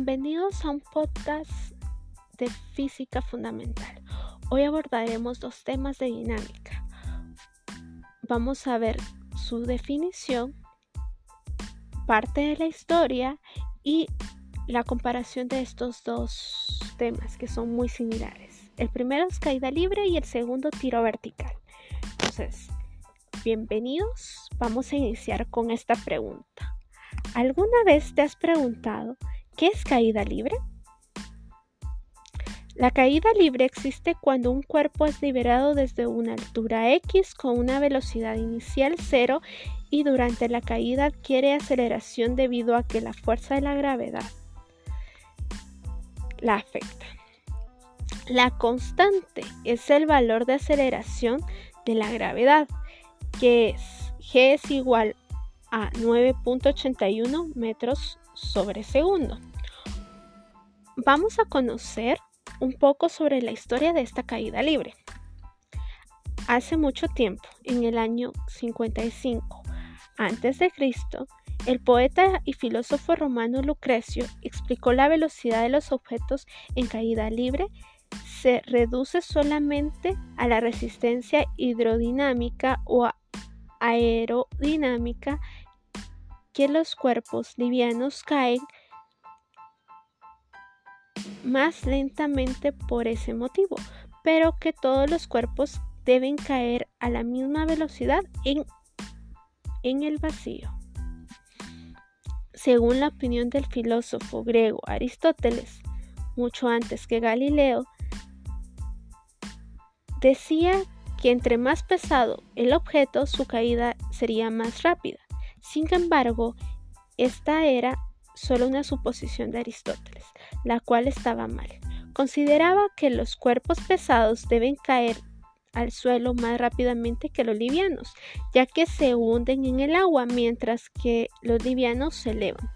Bienvenidos a un podcast de física fundamental. Hoy abordaremos dos temas de dinámica. Vamos a ver su definición, parte de la historia y la comparación de estos dos temas que son muy similares. El primero es caída libre y el segundo tiro vertical. Entonces, bienvenidos. Vamos a iniciar con esta pregunta. ¿Alguna vez te has preguntado qué es caída libre? La caída libre existe cuando un cuerpo es liberado desde una altura x con una velocidad inicial cero y durante la caída adquiere aceleración debido a que la fuerza de la gravedad la afecta. La constante es el valor de aceleración de la gravedad, que es g es igual a 9.81 metros sobre segundo. Vamos a conocer un poco sobre la historia de esta caída libre. Hace mucho tiempo, en el año 55 a.C., el poeta y filósofo romano Lucrecio explicó la velocidad de los objetos en caída libre se reduce solamente a la resistencia hidrodinámica o aerodinámica que los cuerpos livianos caen más lentamente por ese motivo, pero que todos los cuerpos deben caer a la misma velocidad en, en el vacío. Según la opinión del filósofo griego Aristóteles, mucho antes que Galileo, decía que entre más pesado el objeto, su caída sería más rápida. Sin embargo, esta era solo una suposición de Aristóteles, la cual estaba mal. Consideraba que los cuerpos pesados deben caer al suelo más rápidamente que los livianos, ya que se hunden en el agua mientras que los livianos se elevan.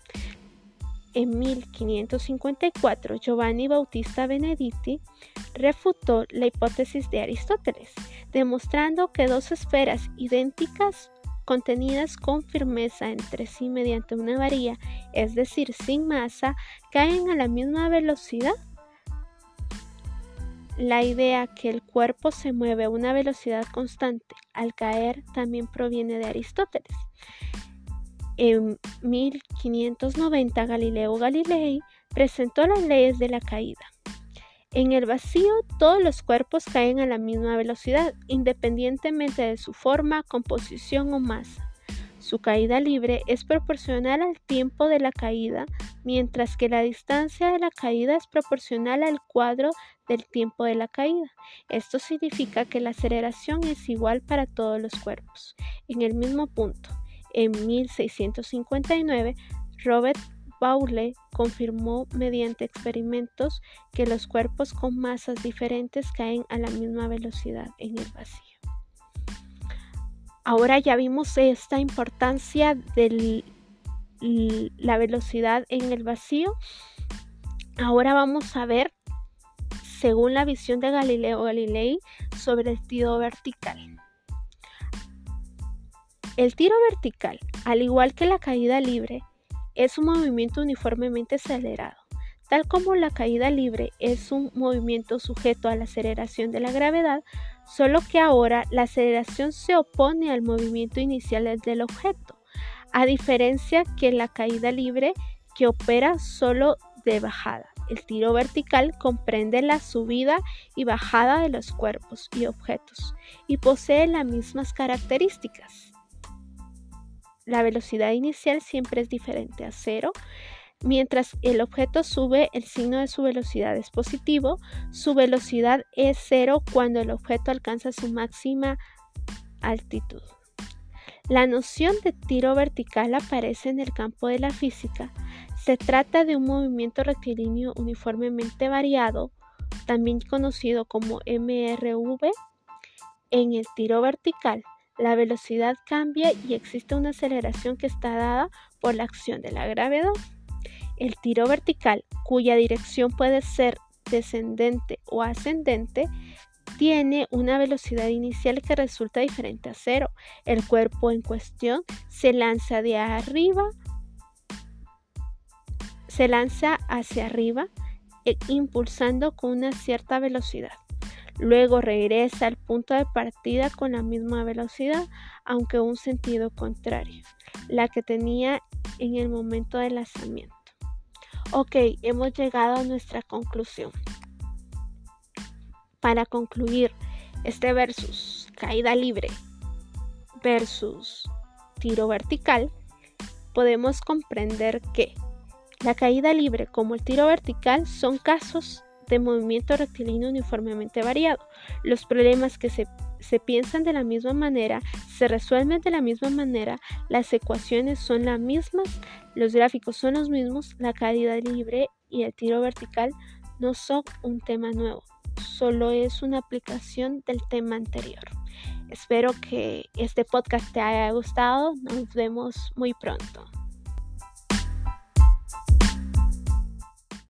En 1554, Giovanni Bautista Benedetti refutó la hipótesis de Aristóteles, demostrando que dos esferas idénticas contenidas con firmeza entre sí mediante una varilla, es decir, sin masa, caen a la misma velocidad. La idea que el cuerpo se mueve a una velocidad constante al caer también proviene de Aristóteles. En 1590 Galileo Galilei presentó las leyes de la caída. En el vacío todos los cuerpos caen a la misma velocidad, independientemente de su forma, composición o masa. Su caída libre es proporcional al tiempo de la caída, mientras que la distancia de la caída es proporcional al cuadro del tiempo de la caída. Esto significa que la aceleración es igual para todos los cuerpos. En el mismo punto, en 1659, Robert Paule confirmó mediante experimentos que los cuerpos con masas diferentes caen a la misma velocidad en el vacío. Ahora ya vimos esta importancia de la velocidad en el vacío. Ahora vamos a ver, según la visión de Galileo Galilei, sobre el tiro vertical. El tiro vertical, al igual que la caída libre, es un movimiento uniformemente acelerado. Tal como la caída libre es un movimiento sujeto a la aceleración de la gravedad, solo que ahora la aceleración se opone al movimiento inicial del objeto, a diferencia que la caída libre que opera solo de bajada. El tiro vertical comprende la subida y bajada de los cuerpos y objetos y posee las mismas características la velocidad inicial siempre es diferente a cero. Mientras el objeto sube, el signo de su velocidad es positivo. Su velocidad es cero cuando el objeto alcanza su máxima altitud. La noción de tiro vertical aparece en el campo de la física. Se trata de un movimiento rectilíneo uniformemente variado, también conocido como MRV. En el tiro vertical, la velocidad cambia y existe una aceleración que está dada por la acción de la gravedad. El tiro vertical, cuya dirección puede ser descendente o ascendente, tiene una velocidad inicial que resulta diferente a cero. El cuerpo en cuestión se lanza de arriba, se lanza hacia arriba e impulsando con una cierta velocidad. Luego regresa al punto de partida con la misma velocidad, aunque un sentido contrario, la que tenía en el momento del lanzamiento. Ok, hemos llegado a nuestra conclusión. Para concluir, este versus caída libre versus tiro vertical, podemos comprender que la caída libre como el tiro vertical son casos de movimiento rectilíneo uniformemente variado. Los problemas que se, se, piensan de la misma manera se resuelven de la misma manera, las ecuaciones son las mismas, los gráficos son los mismos, la caída libre y el tiro vertical no son un tema nuevo, solo es una aplicación del tema anterior. Espero que este podcast te haya gustado. Nos vemos muy pronto.